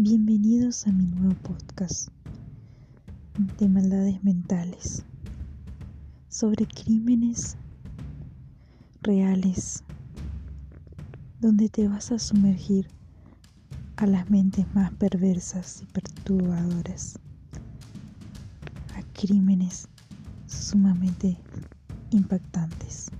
Bienvenidos a mi nuevo podcast de maldades mentales sobre crímenes reales donde te vas a sumergir a las mentes más perversas y perturbadoras, a crímenes sumamente impactantes.